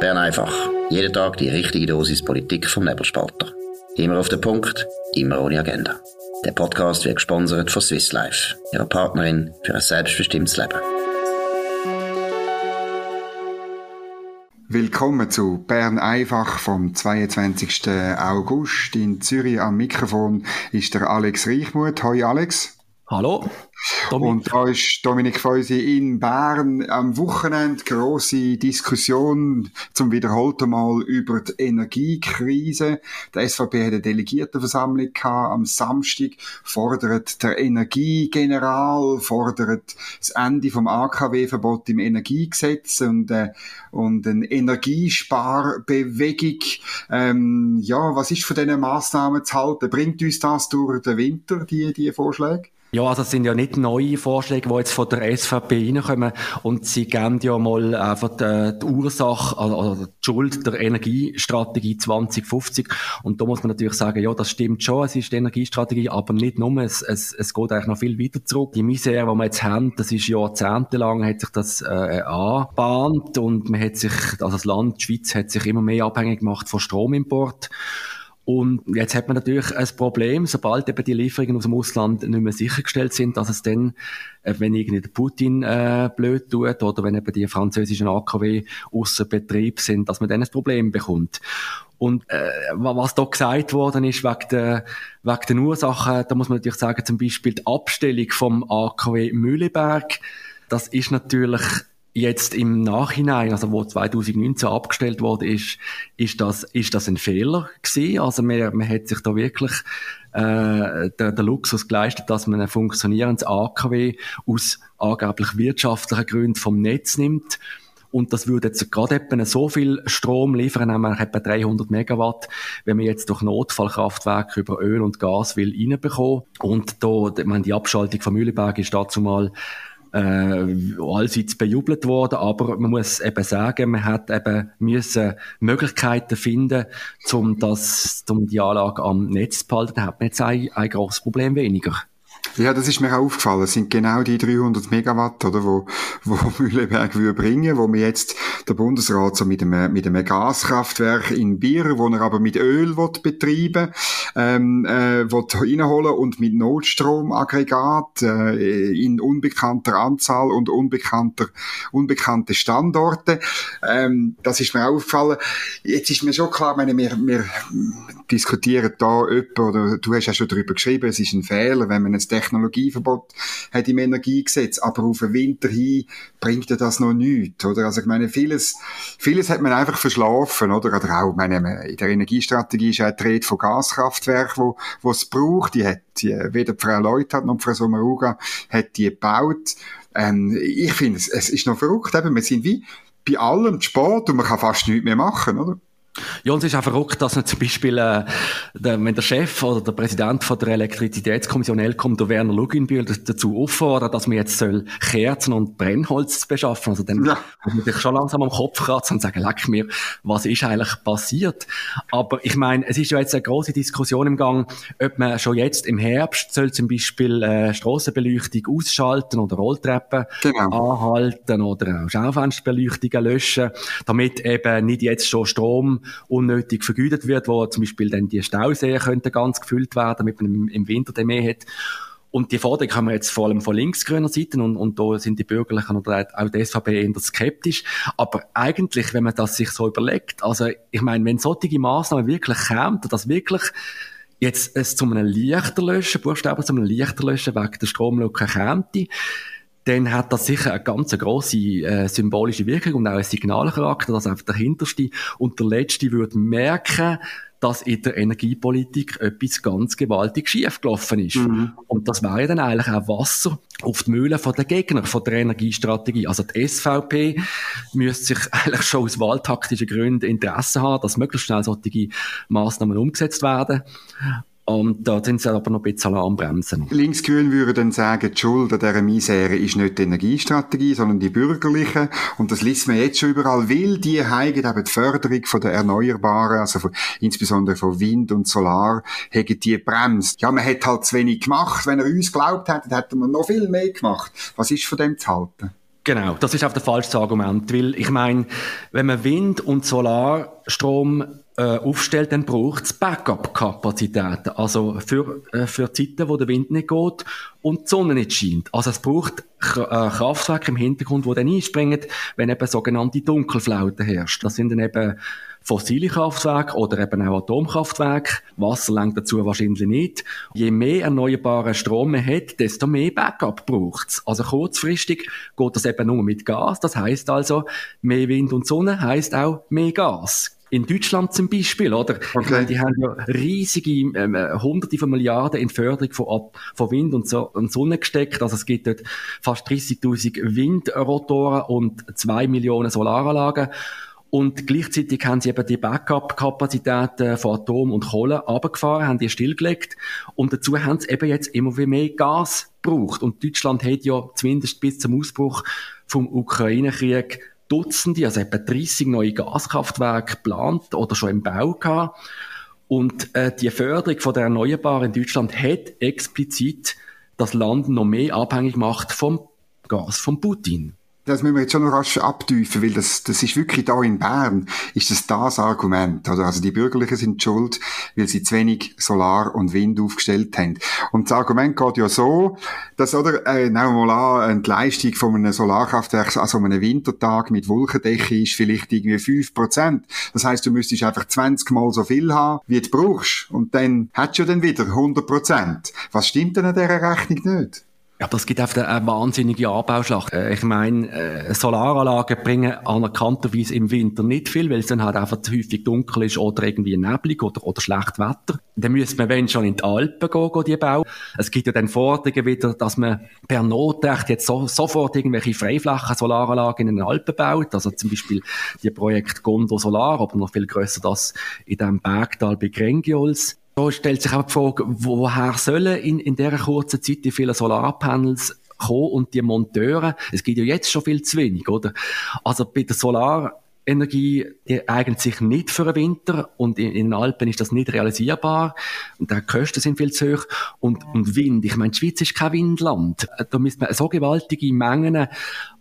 Bern einfach. Jeden Tag die richtige Dosis Politik vom Nebelspalter. Immer auf den Punkt, immer ohne Agenda. Der Podcast wird gesponsert von Swiss Life, ihrer Partnerin für ein selbstbestimmtes Leben. Willkommen zu Bern einfach vom 22. August. In Zürich am Mikrofon ist der Alex Reichmuth. Hoi Alex. Hallo. Dominik. Und da ist Dominik Feusi in Bern am Wochenende große Diskussion zum wiederholten Mal über die Energiekrise. Der SVP hat eine Delegiertenversammlung gehabt am Samstag, fordert der Energiegeneral, fordert das Ende vom AKW-Verbot im Energiegesetz und, äh, und eine Energiesparbewegung. Ähm, ja, was ist von diesen Massnahmen zu halten? Bringt uns das durch den Winter, die, die Vorschläge? Ja, also es sind ja nicht neue Vorschläge, die jetzt von der SVP reinkommen. Und sie geben ja mal einfach die, die Ursache, also, also die Schuld der Energiestrategie 2050 und da muss man natürlich sagen, ja, das stimmt schon, es ist die Energiestrategie, aber nicht nur, es, es, es geht eigentlich noch viel weiter zurück. Die Misere, die wir jetzt haben, das ist jahrzehntelang, hat sich das äh, angebahnt. Und man hat sich, also das Land, die Schweiz, hat sich immer mehr abhängig gemacht von Stromimport und jetzt hat man natürlich ein Problem, sobald eben die Lieferungen aus dem Ausland nicht mehr sichergestellt sind, dass es dann, äh, wenn irgendwie der Putin äh, blöd tut oder wenn eben die französischen AKW außer Betrieb sind, dass man dann ein Problem bekommt. Und äh, was da gesagt worden ist wegen der, wegen den Ursachen, da muss man natürlich sagen, zum Beispiel die Abstellung vom AKW Mühleberg, das ist natürlich Jetzt im Nachhinein, also wo 2019 abgestellt wurde, ist, ist das, ist das ein Fehler gewesen. Also man, man hat sich da wirklich äh, der, der Luxus geleistet, dass man ein funktionierendes AKW aus angeblich wirtschaftlichen Gründen vom Netz nimmt. Und das würde jetzt gerade etwa so viel Strom liefern, nämlich etwa 300 Megawatt, wenn man jetzt durch Notfallkraftwerke über Öl und Gas will reinbekommen. Und da, meine, die Abschaltung von Mühleberg ist dazu mal äh, allseits bejubelt worden, aber man muss eben sagen, man hat eben müssen Möglichkeiten finden, um das, um die Anlage am Netz zu behalten. Da hat man jetzt ein, ein grosses Problem weniger. Ja, das ist mir auch aufgefallen. Es sind genau die 300 Megawatt, oder, wo, wo Mühleberg würde bringen, wo wir jetzt der Bundesrat so mit einem, mit einem Gaskraftwerk in Bier, wo er aber mit Öl will betreiben, ähm, äh, will und mit Notstromaggregat, äh, in unbekannter Anzahl und unbekannter, unbekannte Standorte. Ähm, das ist mir auch aufgefallen. Jetzt ist mir schon klar, meine, wir, wir diskutieren da jemand, oder du hast ja schon darüber geschrieben, es ist ein Fehler, wenn man ein Technologieverbot hat im Energiegesetz, aber auf den Winter hin bringt das noch nichts, oder? Also ich meine, vieles, vieles hat man einfach verschlafen, oder? Oder auch, meine, in der Energiestrategie ist ja die Rede von Gaskraftwerken, wo, wo es braucht, die hat, die, weder Frau Leuthardt noch Frau Sommaruga hat die gebaut. Ähm, ich finde, es, es ist noch verrückt, eben, wir sind wie bei allem Sport und man kann fast nichts mehr machen, oder? Ja, und es ist auch verrückt, dass zum Beispiel, äh, der, wenn der Chef oder der Präsident von der Elektrizitätskommission Elkom, der Werner Luginbühl, dazu auffordert, dass man jetzt soll Kerzen und Brennholz beschaffen. Also dann ja. muss man sich schon langsam am Kopf kratzen und sagen, leck mir, was ist eigentlich passiert? Aber ich meine, es ist ja jetzt eine große Diskussion im Gang, ob man schon jetzt im Herbst soll zum Beispiel äh, Strassenbeleuchtung ausschalten oder Rolltreppen genau. anhalten oder auch Schaufensterbeleuchtungen löschen, damit eben nicht jetzt schon Strom unnötig vergütet wird, wo zum Beispiel dann die Stauseen könnten ganz gefüllt werden, damit man im Winter den mehr hat. Und die Forderung haben wir jetzt vor allem von linksgrüner Seite und, und da sind die Bürgerlichen oder auch die SVP eher skeptisch. Aber eigentlich, wenn man das sich so überlegt, also ich meine, wenn solche Massnahmen wirklich kämen, dass wirklich jetzt es zu einem Lichterlöschen, buchstäblich zu einem Lichterlöschen wegen der Stromlücke käme, dann hat das sicher eine ganz grosse äh, symbolische Wirkung und auch einen Signalcharakter, dass einfach der Hinterste und der Letzte würde merken, dass in der Energiepolitik etwas ganz gewaltig schiefgelaufen ist. Mhm. Und das wäre dann eigentlich auch Wasser auf die Mühlen der Gegner von der Energiestrategie. Also die SVP müsste sich eigentlich schon aus wahltaktischen Gründen Interesse haben, dass möglichst schnell solche Maßnahmen umgesetzt werden. Und da sind sie aber noch ein bisschen am Bremsen. Linksgrün würde dann sagen, die Schuld an dieser Misere ist nicht die Energiestrategie, sondern die bürgerliche. Und das liest man jetzt schon überall, weil die haben eben die Förderung von der Erneuerbaren, also von, insbesondere von Wind und Solar, haben die bremst. Ja, man hat halt zu wenig gemacht. Wenn er uns glaubt hätte, hätte man noch viel mehr gemacht. Was ist von dem zu halten? Genau, das ist auch das falsche Argument, weil ich meine, wenn man Wind- und Solarstrom äh, aufstellt, dann braucht es Backup-Kapazitäten. Also für, äh, für Zeiten, wo der Wind nicht geht und die Sonne nicht scheint. Also es braucht äh, Kraftwerke im Hintergrund, die dann einspringen, wenn eben sogenannte Dunkelflauten herrscht. Das sind dann eben fossile Kraftwerke oder eben auch Atomkraftwerke. Wasser langt dazu wahrscheinlich nicht. Je mehr erneuerbaren Strom man hat, desto mehr Backup braucht es. Also kurzfristig geht das eben nur mit Gas. Das heißt also, mehr Wind und Sonne heißt auch mehr Gas in Deutschland zum Beispiel, oder? Okay. Meine, die haben ja riesige, ähm, hunderte von Milliarden in Förderung von, von Wind und, so und Sonne gesteckt. Also es gibt dort fast 30.000 Windrotoren und zwei Millionen Solaranlagen. Und gleichzeitig haben sie eben die Backup-Kapazitäten von Atom und Kohle abgefahren, haben die stillgelegt. Und dazu haben sie eben jetzt immer mehr Gas gebraucht. Und Deutschland hat ja zumindest bis zum Ausbruch vom Ukraine-Krieg Dutzende, also etwa 30 neue Gaskraftwerke geplant oder schon im Bau gehabt. Und äh, die Förderung von der Erneuerbaren in Deutschland hat explizit das Land noch mehr abhängig gemacht vom Gas von Putin das müssen wir jetzt schon noch rasch abtiefen, weil das, das ist wirklich da in Bern, ist das das Argument, oder? Also die Bürgerlichen sind schuld, weil sie zu wenig Solar und Wind aufgestellt haben. Und das Argument geht ja so, dass, oder, äh, nehmen wir mal an, die Leistung von einem Solarkraftwerk, also einem Wintertag mit Wolkendecke ist vielleicht irgendwie 5%. Das heißt, du müsstest einfach 20 mal so viel haben, wie du brauchst. Und dann hättest du dann wieder 100%. Was stimmt denn an dieser Rechnung nicht? Ja, das gibt einfach eine wahnsinnige Anbauschlacht. Äh, ich meine, äh, Solaranlagen bringen anerkannterweise im Winter nicht viel, weil es dann halt einfach zu häufig dunkel ist oder irgendwie neblig oder, oder schlecht Wetter. Dann müsste man, wenn schon, in die Alpen gehen, gehen die bauen. Es gibt ja dann Forderungen wieder, dass man per Notrecht jetzt so, sofort irgendwelche freiflächen Solaranlagen in den Alpen baut. Also zum Beispiel die Projekt Gondo Solar, aber noch viel grösser das in dem Bergtal bei Grengiols. Da stellt sich auch die Frage, woher sollen in, in dieser kurzen Zeit die vielen Solarpanels kommen und die Monteure? Es gibt ja jetzt schon viel zu wenig, oder? Also bei der Solarenergie, die eignet sich nicht für den Winter und in, in, den Alpen ist das nicht realisierbar und die Kosten sind viel zu hoch und, und Wind, ich meine, die Schweiz ist kein Windland. Da müsste man so gewaltige Mengen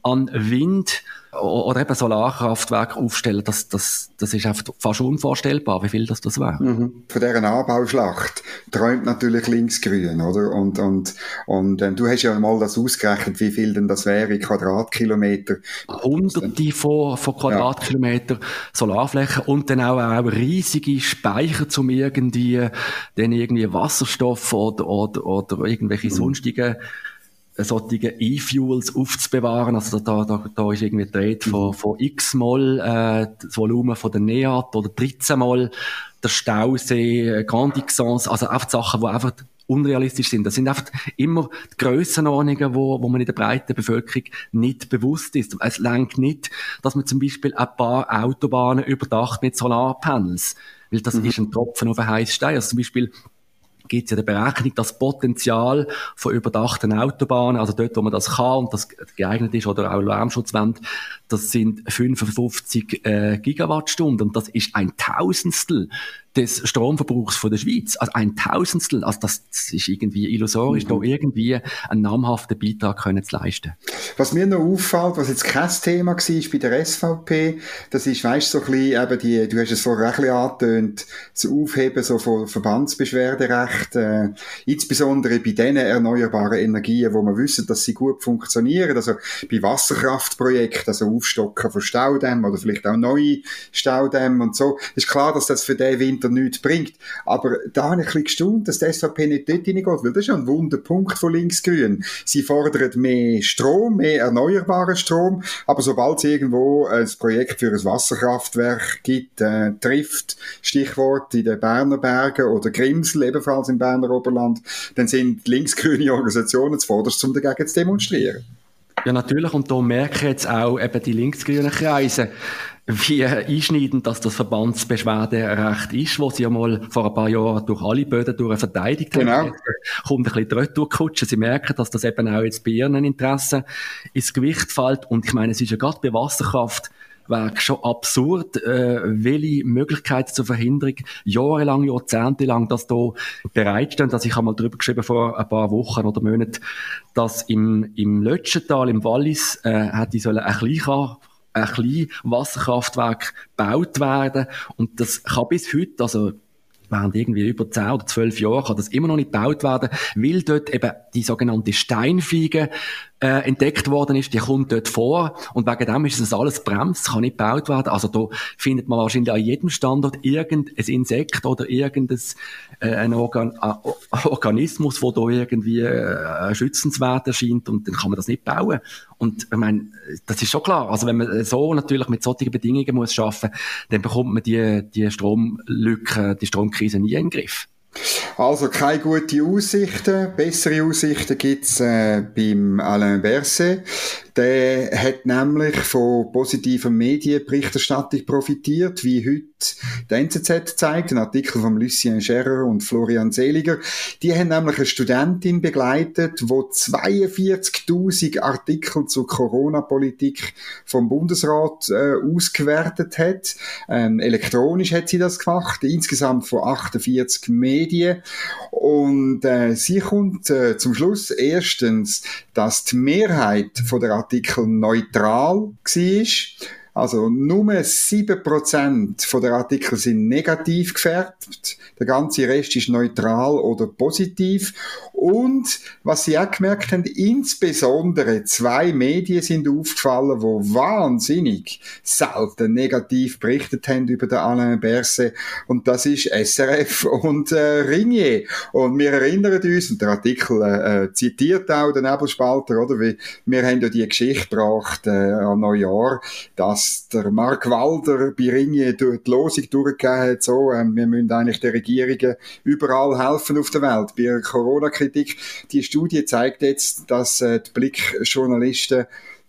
an Wind oder eben Solarkraftwerke aufstellen, das, das, das ist einfach fast unvorstellbar, wie viel das das wäre. Mhm. Von dieser Anbauschlacht träumt natürlich Linksgrün, oder? Und, und, und ähm, du hast ja mal das ausgerechnet, wie viel denn das wäre, Quadratkilometer. Hunderte von, von Quadratkilometer ja. Solarflächen und dann auch, auch riesige Speicher, zum irgendwie, dann irgendwie Wasserstoff oder, oder, oder irgendwelche mhm. sonstigen solche E-Fuels aufzubewahren. Also da, da, da ist irgendwie die Rede von, mhm. von x-mal äh, das Volumen von der NEAT oder 13 mal der Stausee, äh, Grand Xans, also einfach Sachen, die einfach unrealistisch sind. Das sind einfach immer die Grössenordnungen, wo, wo man in der breiten Bevölkerung nicht bewusst ist. Es lenkt nicht, dass man zum Beispiel ein paar Autobahnen überdacht mit Solarpanels. Weil das mhm. ist ein Tropfen auf einen heißen Stein. Also zum Beispiel gibt es ja die Berechnung, das Potenzial von überdachten Autobahnen, also dort, wo man das kann und das geeignet ist, oder auch Lärmschutzwände, das sind 55 äh, Gigawattstunden. Und das ist ein Tausendstel des Stromverbrauchs von der Schweiz. Also ein Tausendstel, also das, ist irgendwie illusorisch, mhm. da irgendwie einen namhaften Beitrag können zu leisten. Was mir noch auffällt, was jetzt kein Thema war bei der SVP, das ist, weißt so ein bisschen, eben die, du hast es vorher ein bisschen angetönt, das Aufheben so von Verbandsbeschwerderecht, äh, insbesondere bei den erneuerbaren Energien, wo wir wissen, dass sie gut funktionieren, also bei Wasserkraftprojekten, also Aufstocken von Staudämmen oder vielleicht auch neue Staudämme und so, ist klar, dass das für den Winter Winter nichts bringt. Aber da habe ich ein bisschen gestaunt, dass die SVP nicht dort hineingeht, weil das ist ja ein Wunderpunkt von Linksgrün. Sie fordern mehr Strom, mehr erneuerbaren Strom, aber sobald es irgendwo ein Projekt für ein Wasserkraftwerk gibt, äh, trifft, Stichwort in den Berner Bergen oder Grimsel, ebenfalls im Berner Oberland, dann sind linksgrüne Organisationen zuvorderst, um dagegen zu demonstrieren. Ja, natürlich. Und da merken jetzt auch eben die linksgrünen Kreise, wie einschneidend dass das Verbandsbeschwerderecht ist, was sie ja mal vor ein paar Jahren durch alle Böden durch verteidigt haben. Genau. Jetzt kommt ein bisschen durchkutschen. Sie merken, dass das eben auch jetzt bei ihren Interessen ins Gewicht fällt. Und ich meine, es ist ja gerade bei Wasserkraft Werk schon absurd, äh, welche Möglichkeiten zur Verhinderung jahrelang, jahrzehntelang das da bereitstehen. Dass ich habe mal darüber geschrieben vor ein paar Wochen oder Monaten, dass im, im Lötschental, im Wallis, äh, hätte sollen ein kleiner ein kleines Wasserkraftwerk gebaut werden. Und das kann bis heute, also während irgendwie über 10 oder 12 Jahren kann das immer noch nicht gebaut werden, weil dort eben die sogenannte Steinfliege äh, entdeckt worden ist, die kommt dort vor und wegen dem ist das alles bremst, kann nicht gebaut werden. Also da findet man wahrscheinlich an jedem Standort irgendein Insekt oder irgendein äh, ein Organ äh, Organismus, wo da irgendwie äh, schützenswert erscheint und dann kann man das nicht bauen. Und ich meine, das ist schon klar. Also wenn man so natürlich mit solchen Bedingungen muss schaffen, dann bekommt man die, die Stromlücke, die Stromkrise nie in den Griff. Also keine gute Aussichten. Bessere Aussichten gibt's äh, beim Alain Berset. Der hat nämlich von positiver Medienberichterstattung profitiert, wie heute die NZZ zeigt, ein Artikel von Lucien Scherrer und Florian Seliger. Die haben nämlich eine Studentin begleitet, wo 42.000 Artikel zur Corona-Politik vom Bundesrat äh, ausgewertet hat. Ähm, elektronisch hat sie das gemacht, insgesamt von 48 Medien. Und äh, sie kommt äh, zum Schluss erstens, dass die Mehrheit von der Artikel neutral war. Also nur 7% der Artikel sind negativ gefärbt. Der ganze Rest ist neutral oder positiv. Und was sie auch gemerkt haben, insbesondere zwei Medien sind aufgefallen, wo wahnsinnig selten negativ berichtet haben über den Alain Berset. Und das ist SRF und äh, Ringier. Und wir erinnern uns, und der Artikel äh, zitiert auch den Nebelspalter, oder? Wie, wir haben ja die Geschichte gebracht äh, an Neujahr, dass der Mark Walder bei Ringier die Losung durchgegeben hat, so, äh, wir müssen eigentlich den Regierungen überall helfen auf der Welt. Bei der Corona-Kritik, die Studie zeigt jetzt, dass äh, die Blickjournalisten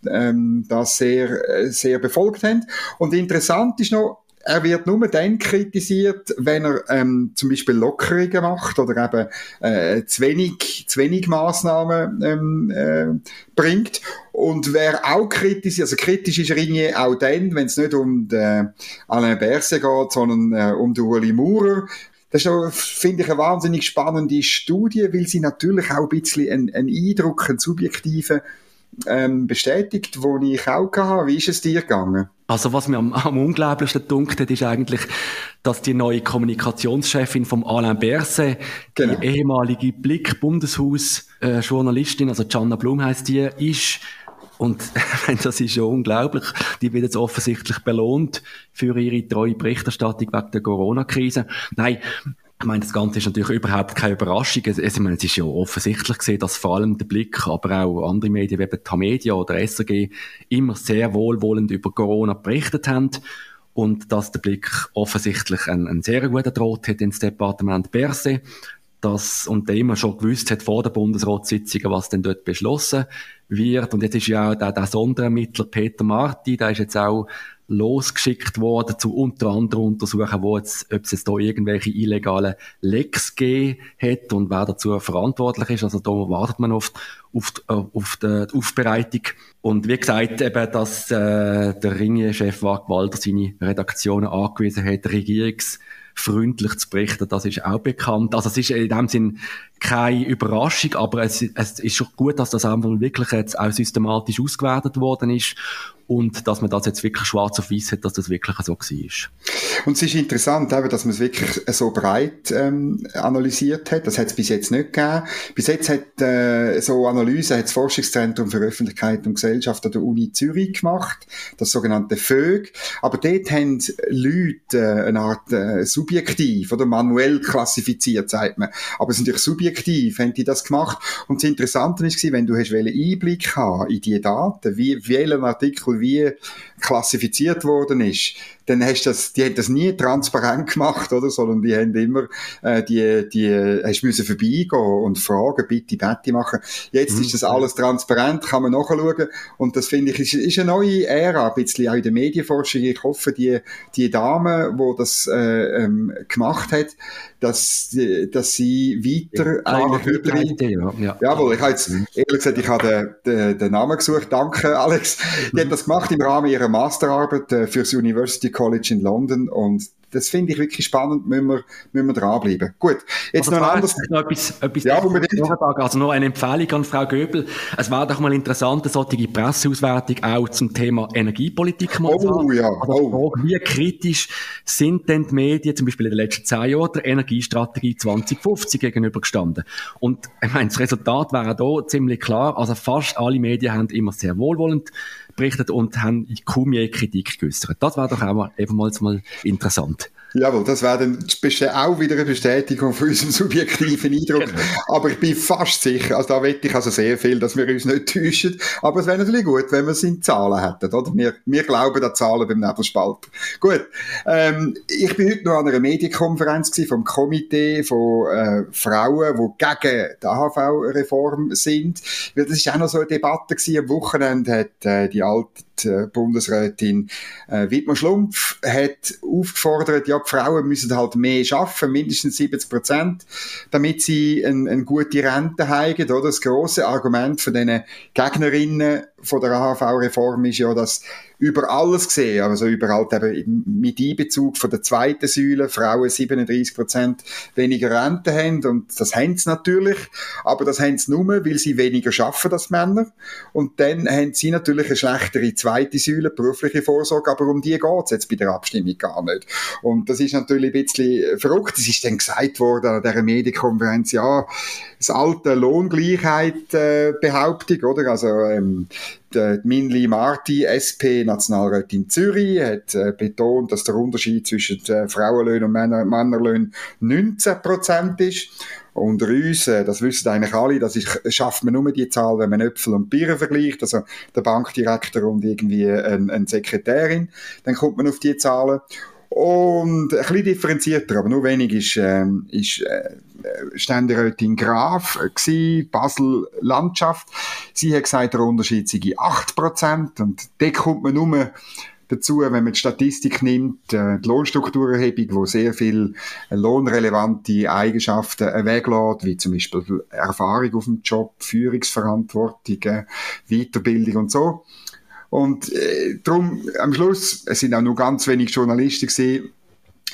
ähm, das sehr, äh, sehr befolgt haben. Und interessant ist noch, er wird nur dann kritisiert, wenn er ähm, zum Beispiel Lockerungen macht oder eben äh, zu wenig, zu wenig Massnahmen ähm, äh, bringt. Und wer auch kritisch, also kritisch ist Ringier auch dann, wenn es nicht um den Alain Berset geht, sondern äh, um den Uli Maurer, das ist, finde ich, eine wahnsinnig spannende Studie, weil sie natürlich auch ein bisschen einen, einen Eindruck, einen subjektiven ähm, bestätigt, wo ich auch hatte. Wie ist es dir gegangen? Also was mir am, am unglaublichsten dunkt ist eigentlich, dass die neue Kommunikationschefin vom Alain Berset, genau. die ehemalige Blick-Bundeshaus-Journalistin, also Gianna Blum heißt die, ist und das ist ja unglaublich. Die wird jetzt offensichtlich belohnt für ihre treue Berichterstattung wegen der Corona-Krise. Nein, ich meine, das Ganze ist natürlich überhaupt keine Überraschung. Es, ich meine, es ist ja offensichtlich gesehen, dass vor allem der Blick, aber auch andere Medien wie Tamedia oder SRG immer sehr wohlwollend über Corona berichtet haben und dass der Blick offensichtlich einen, einen sehr guten Draht hat ins Departement Berse, das und der immer schon gewusst hat vor der Bundesratssitzung, was denn dort beschlossen wird. Und jetzt ist ja auch der, der Sonderermittler Peter Marti, der ist jetzt auch losgeschickt worden, zu unter anderem untersuchen, wo jetzt, ob es jetzt da irgendwelche illegalen Lecks gegeben hat und wer dazu verantwortlich ist. Also da wartet man oft auf, die, auf die, Aufbereitung. Und wie gesagt, eben, dass äh, der Ringe-Chef Walter seine Redaktionen angewiesen hat, Regierungs freundlich zu berichten, das ist auch bekannt. Also es ist in dem Sinn keine Überraschung, aber es, es ist schon gut, dass das einfach wirklich jetzt auch systematisch ausgewertet worden ist und dass man das jetzt wirklich schwarz auf weiß hat, dass das wirklich so war. Und es ist interessant, dass man es wirklich so breit ähm, analysiert hat. Das hat es bis jetzt nicht gegeben. Bis jetzt hat äh, so Analyse hat das Forschungszentrum für Öffentlichkeit und Gesellschaft an der Uni Zürich gemacht, das sogenannte FÖG. Aber dort haben Leute äh, eine Art äh, subjektiv oder manuell klassifiziert, sagt man. Aber es ist natürlich subjektiv, haben die das gemacht. Und das Interessante ist, wenn du hast Einblick haben in die Daten, wie, welchen Artikel wie klassifiziert worden ist, dann hast du das, die haben das nie transparent gemacht, oder, sondern die haben immer, äh, die, die, hast müssen vorbeigehen und fragen, bitte, bitte machen. Jetzt mhm. ist das alles transparent, kann man nachschauen und das finde ich, ist, ist eine neue Ära, ein bisschen auch in der Medienforschung. Ich hoffe, die, die Dame, die das äh, ähm, gemacht hat, dass, dass sie weiter eigentlich wieder... Idee, ja. ja. Jawohl, ich habe jetzt, mhm. ehrlich gesagt, ich habe den, den, den Namen gesucht, danke Alex. Die hat mhm. das gemacht im Rahmen ihrer Masterarbeit äh, fürs University College in London und das finde ich wirklich spannend, müssen wir, müssen wir dranbleiben. Gut, jetzt also noch ein anderes... Noch etwas, etwas ja. Also noch eine Empfehlung an Frau Göbel. Es wäre doch mal interessant, eine solche Presseauswertung auch zum Thema Energiepolitik mal oh, zu. Ja. Also oh. wie kritisch sind denn die Medien zum Beispiel in den letzten zehn Jahren der Energiestrategie 2050 gegenübergestanden? Und ich meine, das Resultat wäre da ziemlich klar. Also fast alle Medien haben immer sehr wohlwollend berichtet und haben kaum je Kritik geäußert. Das wäre doch auch mal, eben mal interessant. Jawohl, das wäre dann auch wieder eine Bestätigung von unserem subjektiven Eindruck. Genau. Aber ich bin fast sicher, also da wette ich also sehr viel, dass wir uns nicht täuschen. Aber es wäre natürlich gut, wenn wir es in Zahlen hätten, oder? Wir, wir glauben an Zahlen beim Nebelspalter. Gut. Ähm, ich bin heute noch an einer Medienkonferenz gewesen vom Komitee von äh, Frauen, die gegen die AHV-Reform sind. Weil das ist auch noch so eine Debatte gewesen. Am Wochenende hat äh, die alte äh, Bundesrätin äh, Wittmann Schlumpf hat aufgefordert, ja, die Frauen müssen halt mehr schaffen, mindestens 70 Prozent, damit sie eine ein gute Rente haben, oder? Das große Argument von diesen Gegnerinnen von der AHV-Reform ist ja, dass über alles gesehen, also überall eben mit Einbezug von der zweiten Säule, Frauen 37 Prozent weniger Rente haben und das haben sie natürlich, aber das haben sie nur, weil sie weniger schaffen als Männer und dann haben sie natürlich eine schlechtere zweite Säule, berufliche Vorsorge, aber um die geht's jetzt bei der Abstimmung gar nicht. Und das ist natürlich ein bisschen verrückt. Es ist dann gesagt worden an dieser Medienkonferenz, ja, das alte Lohngleichheit-Behauptung, äh, oder? Also ähm, die Minli Marti, SP Nationalrätin Zürich, hat äh, betont, dass der Unterschied zwischen äh, Frauenlöhnen und Männer Männerlöhnen 19 Prozent ist. Unter uns, äh, das wissen eigentlich alle, das ist, schafft man nur die Zahl, wenn man Äpfel und Birnen vergleicht, also der Bankdirektor und irgendwie eine, eine Sekretärin, dann kommt man auf die Zahlen. Und ein bisschen differenzierter, aber nur wenig ist, ähm, ist äh, Ständerätin Graf gewesen, Basel Landschaft. Sie hat gesagt, der Unterschied sei 8%. Und da kommt man nur dazu, wenn man die Statistik nimmt, äh, die Lohnstrukturerhebung, wo sehr viel lohnrelevante Eigenschaften weglässt, wie zum Beispiel Erfahrung auf dem Job, Führungsverantwortung, Weiterbildung und so. Und äh, darum, am Schluss, es sind auch nur ganz wenig Journalisten gesehen,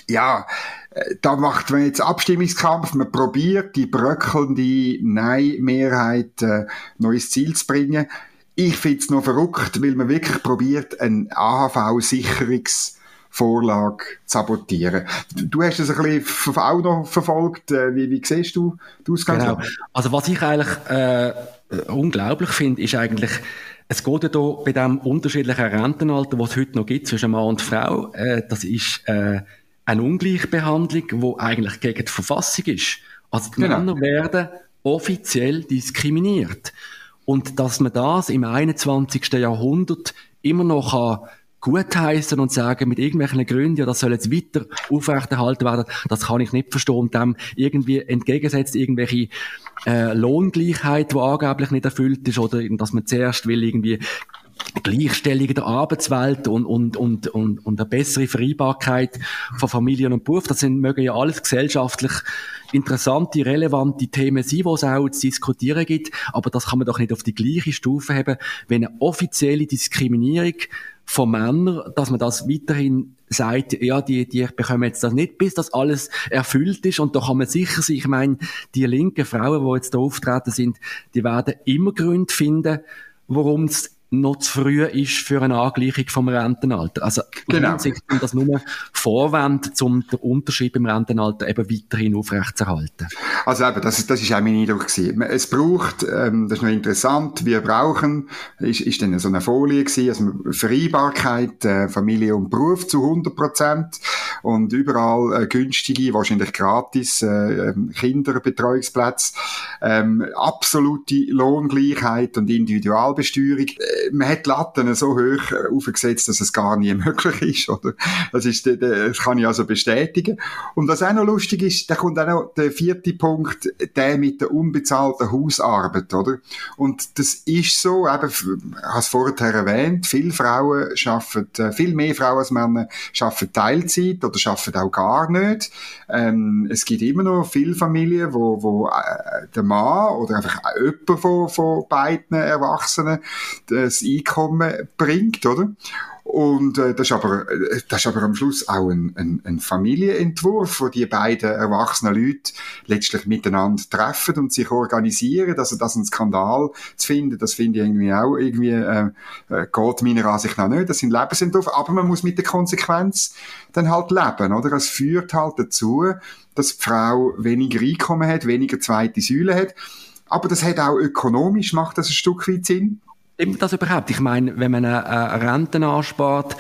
ja, äh, da macht man jetzt Abstimmungskampf, man probiert die bröckelnde Nein-Mehrheit äh, neues Ziel zu bringen. Ich find's noch verrückt, weil man wirklich probiert, ein AHV-Sicherungs- Vorlage zu sabotieren. Du hast das ein bisschen auch noch verfolgt. Äh, wie, wie siehst du das Genau. Also was ich eigentlich äh, unglaublich finde, ist eigentlich, es geht ja hier bei dem unterschiedlichen Rentenalter, was es heute noch gibt zwischen Mann und Frau, äh, das ist äh, eine Ungleichbehandlung, die eigentlich gegen die Verfassung ist. Also die genau. Männer werden offiziell diskriminiert. Und dass man das im 21. Jahrhundert immer noch kann gutheißen und sagen, mit irgendwelchen Gründen, ja, das soll jetzt weiter aufrechterhalten werden, das kann ich nicht verstehen. Und dem irgendwie entgegensetzt irgendwelche äh, Lohngleichheit, die angeblich nicht erfüllt ist, oder dass man zuerst will irgendwie Gleichstellung der Arbeitswelt und, und, und, und, und eine bessere Vereinbarkeit von Familie und Beruf. Das sind, mögen ja alles gesellschaftlich interessante, relevante Themen sein, die es auch zu diskutieren gibt. Aber das kann man doch nicht auf die gleiche Stufe haben, wenn eine offizielle Diskriminierung von Männern, dass man das weiterhin sagt, ja, die, die bekommen jetzt das nicht, bis das alles erfüllt ist. Und da kann man sicher sein, ich meine, die linken Frauen, die jetzt da auftreten sind, die werden immer Gründe finden, warum es noch zu früh ist für eine Angleichung vom Rentenalter. Also genau. sich das nur vorwend, um den Unterschied beim Rentenalter eben weiterhin aufrechtzuerhalten. Also eben, das, das ist auch mein Eindruck gewesen. Es braucht, ähm, das ist noch interessant, wir brauchen, ist, ist dann so eine Folie gewesen, also Vereinbarkeit, äh, Familie und Beruf zu 100 Prozent und überall äh, günstige, wahrscheinlich gratis äh, ähm, Kinderbetreuungsplätze, ähm, absolute Lohngleichheit und Individualbesteuerung. Äh, man hat die Latten so hoch äh, aufgesetzt, dass es gar nie möglich ist, oder? Das ist, das kann ich also bestätigen. Und was auch noch lustig ist, da kommt auch noch der vierte Punkt, der mit der unbezahlten Hausarbeit, oder? Und das ist so, eben, ich habe es vorher erwähnt, viele Frauen arbeiten, äh, viel mehr Frauen als Männer arbeiten Teilzeit oder arbeiten auch gar nicht. Ähm, es gibt immer noch viele Familien, wo, wo äh, der Mann oder einfach jemand von, von beiden Erwachsenen das Einkommen bringt, oder? Und äh, das, ist aber, äh, das ist aber am Schluss auch ein, ein, ein Familienentwurf, wo die beiden erwachsenen Leute letztlich miteinander treffen und sich organisieren. Also das ein Skandal zu finden, das finde ich irgendwie auch irgendwie, äh, äh, geht meiner Ansicht nach nicht. Das sind Lebensentwürfe, aber man muss mit der Konsequenz dann halt leben, oder? Es führt halt dazu, dass die Frau weniger Einkommen hat, weniger zweite Säule hat. Aber das hat auch ökonomisch, macht das ein Stück weit Sinn. Stimmt das überhaupt? Ich meine, wenn man eine, eine Renten anspart,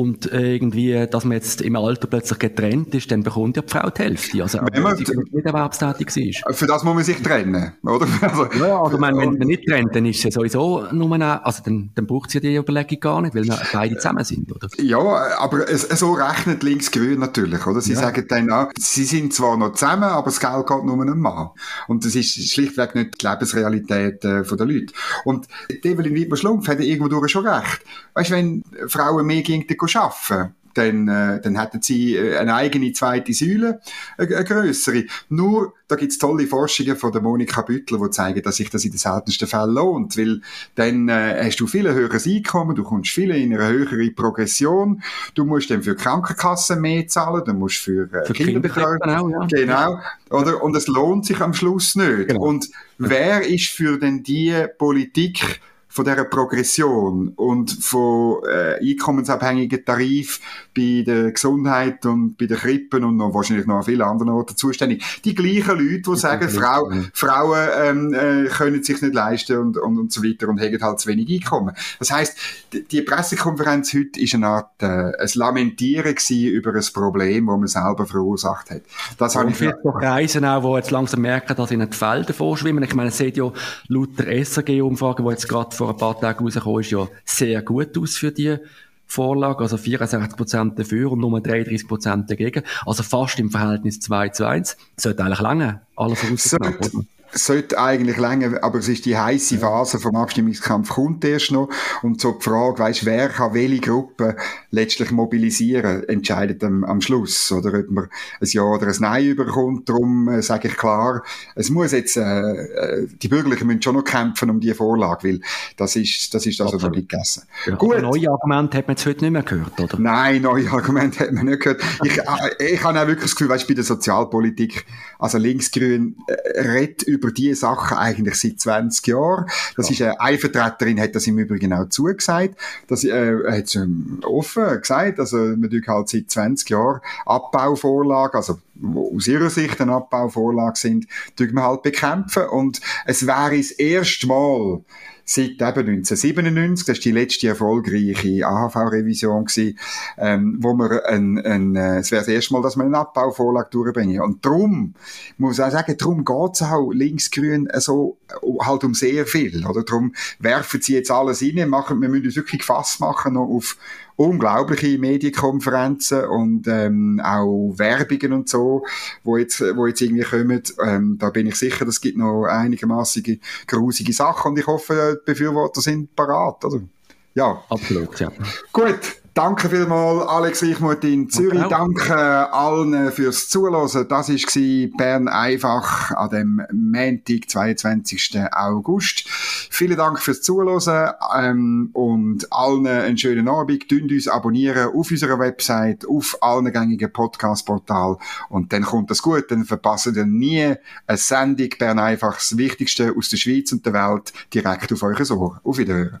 und äh, irgendwie, dass man jetzt im Alter plötzlich getrennt ist, dann bekommt ja die Frau die Hälfte. Also, wenn man nicht erwerbstätig ist. Für das muss man sich trennen, oder? Also, ja, also, wenn, wenn man nicht trennt, dann ist es sowieso nur eine, also dann, dann braucht sie die Überlegung gar nicht, weil wir beide zusammen sind, oder? Ja, aber es, so rechnet links-grün natürlich, oder? Sie ja. sagen dann, ah, sie sind zwar noch zusammen, aber das Geld geht nur einem Mann. Und das ist schlichtweg nicht die Lebensrealität äh, der Leute. Und Evelyn Wiedmer-Schlumpf hat irgendwo durch schon recht. Weißt du, wenn Frauen mehr gegen den arbeiten, dann, äh, dann hätten sie äh, eine eigene zweite Säule, eine, eine grössere. Nur, da gibt's tolle Forschungen von der Monika Büttler, die zeigen, dass sich das in den seltensten Fällen lohnt, weil dann äh, hast du viel höheres Einkommen, du kommst viel in eine höhere Progression, du musst dann für Krankenkassen mehr zahlen, du musst für, äh, für Kinderbetreuung, genau, ja. genau, oder? Und es lohnt sich am Schluss nicht. Genau. Und wer ist für denn die Politik von dieser Progression und von äh, einkommensabhängigen Tarif bei der Gesundheit und bei den Krippen und noch wahrscheinlich noch an vielen anderen Orten zuständig. Die gleichen Leute, die sagen, Frau, Frauen ähm, äh, können sich nicht leisten und, und, und so weiter und haben halt zu wenig Einkommen. Das heißt, die, die Pressekonferenz heute ist eine Art äh, ein Lamentieren über ein Problem, das man selber verursacht hat. Das und habe ich doch Reisen auch, die jetzt langsam merken, dass ihnen die Felder vorschwimmen. Ich meine, es sieht ja laut der SRG-Umfrage, die jetzt gerade vor ein paar Tagen rausgekommen ist, ja sehr gut aus für die Vorlage, also 64% dafür und nur 33% dagegen. Also fast im Verhältnis 2 zu 1. Sollte eigentlich lange, alle vorausgenommen sollte eigentlich länger, aber es ist die heiße Phase vom Abstimmungskampf kommt erst noch und so die Frage, weißt, wer kann welche Gruppe letztlich mobilisieren, entscheidet am, am Schluss oder ob man ein Ja oder ein Nein überkommt. Darum äh, sage ich klar, es muss jetzt äh, äh, die Bürgerlichen müssen schon noch kämpfen um die Vorlage, weil das ist das ist also noch nicht gegessen. Ja, Gut. Neue Argumente hat man jetzt heute nicht mehr gehört, oder? Nein, neue Argumente hat man nicht gehört. Ich, äh, ich habe auch wirklich das Gefühl, weißt, bei der Sozialpolitik, also linksgrün äh, redet über diese Sachen eigentlich seit 20 Jahren. Das ja. ist eine, eine Vertreterin hat das im Übrigen auch zugesagt. Das äh, hat sie ähm, offen gesagt. Also man tut halt seit 20 Jahren Abbauvorlagen, also aus ihrer Sicht eine Abbauvorlage sind, tut man halt bekämpfen. Und es wäre das erste Mal seit eben 1997, das ist die letzte erfolgreiche AHV-Revision gewesen, ähm, wo wir ein, ein, äh, es wäre das erste Mal, dass wir eine Abbauvorlage durchbringen. Und darum, muss auch sagen, darum geht's auch linksgrün so halt um sehr viel, oder? Darum werfen sie jetzt alles rein, machen, wir müssen uns wirklich Fass machen noch auf, unglaubliche Medienkonferenzen und ähm, auch Werbungen und so, wo jetzt, wo jetzt irgendwie kommen. Ähm, da bin ich sicher, das gibt noch einigermaßen grusige Sachen und ich hoffe, die Befürworter sind parat, oder? Ja. Absolut, ja. Gut. Danke vielmals, Alex Reichmuth in Zürich. Okay. Danke allen fürs Zuhören. Das war Bern einfach an dem Montag, 22. August. Vielen Dank fürs Zuhören ähm, und allen einen schönen Abend. Dünnt uns abonnieren auf unserer Website, auf allen gängigen Podcast-Portalen und dann kommt das gut. Dann verpassen ihr nie eine Sendung Bern einfach das Wichtigste aus der Schweiz und der Welt direkt auf eure Ohr. Auf Wiederhören.